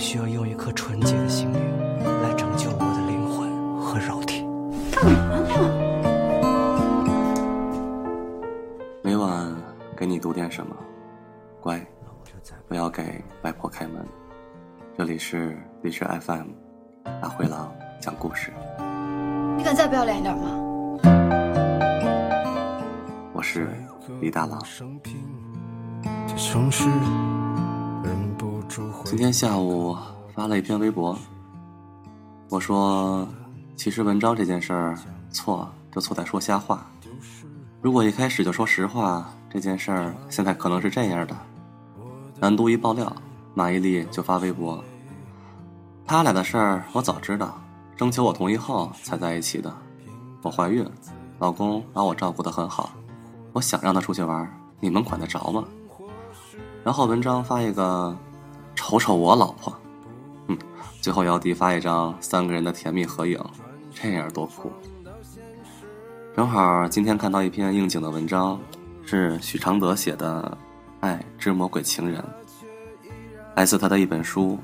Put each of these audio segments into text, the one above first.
需要用一颗纯洁的心灵来拯救我的灵魂和肉体。干嘛呢？每晚给你读点什么，乖，不要给外婆开门。这里是荔枝 FM，大灰狼讲故事。你敢再不要脸一点吗？我是李大郎。城市。今天下午发了一篇微博，我说，其实文章这件事儿错就错在说瞎话。如果一开始就说实话，这件事儿现在可能是这样的：南都一爆料，马伊琍就发微博，他俩的事儿我早知道，征求我同意后才在一起的。我怀孕，老公把我照顾得很好，我想让他出去玩，你们管得着吗？然后文章发一个，瞅瞅我老婆，嗯，最后姚笛发一张三个人的甜蜜合影，这样多酷。正好今天看到一篇应景的文章，是许常德写的《爱之魔鬼情人》，来自他的一本书《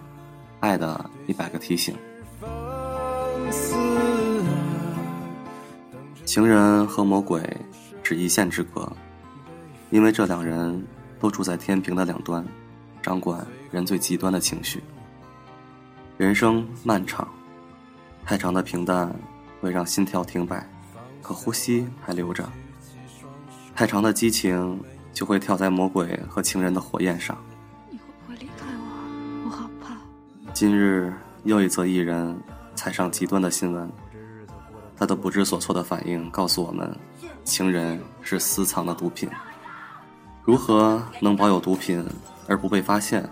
爱的一百个提醒》。情人和魔鬼只一线之隔，因为这两人都住在天平的两端，掌管人最极端的情绪。人生漫长，太长的平淡会让心跳停摆。可呼吸还留着，太长的激情就会跳在魔鬼和情人的火焰上。你会不会离开我？我好怕。今日又一则艺人踩上极端的新闻，他的不知所措的反应告诉我们：情人是私藏的毒品。如何能保有毒品而不被发现？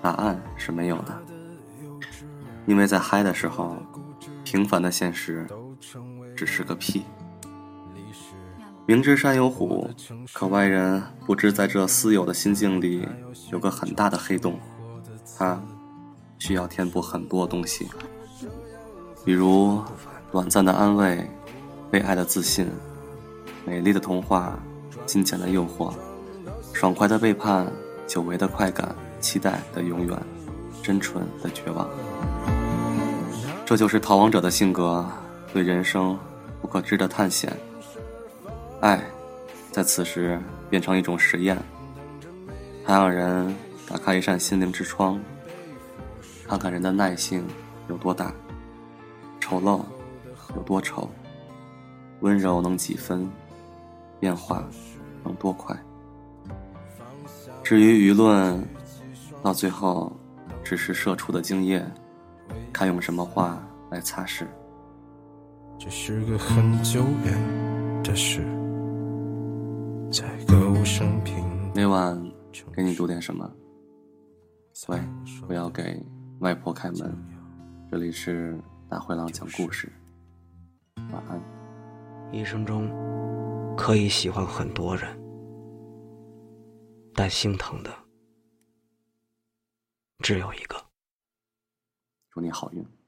答案是没有的，因为在嗨的时候，平凡的现实。只是个屁。明知山有虎，可外人不知在这私有的心境里有个很大的黑洞，它需要填补很多东西，比如短暂的安慰、被爱的自信、美丽的童话、金钱的诱惑、爽快的背叛、久违的快感、期待的永远、真纯的绝望。这就是逃亡者的性格，对人生。不可知的探险，爱，在此时变成一种实验。它让人打开一扇心灵之窗，看看人的耐性有多大，丑陋有多丑，温柔能几分，变化能多快。至于舆论，到最后只是射出的精液，看用什么话来擦拭。这是个很久远的事，在歌舞升平。每晚给你读点什么？喂，不要给外婆开门。这里是大灰狼讲故事。晚安。一生中可以喜欢很多人，但心疼的只有一个。祝你好运。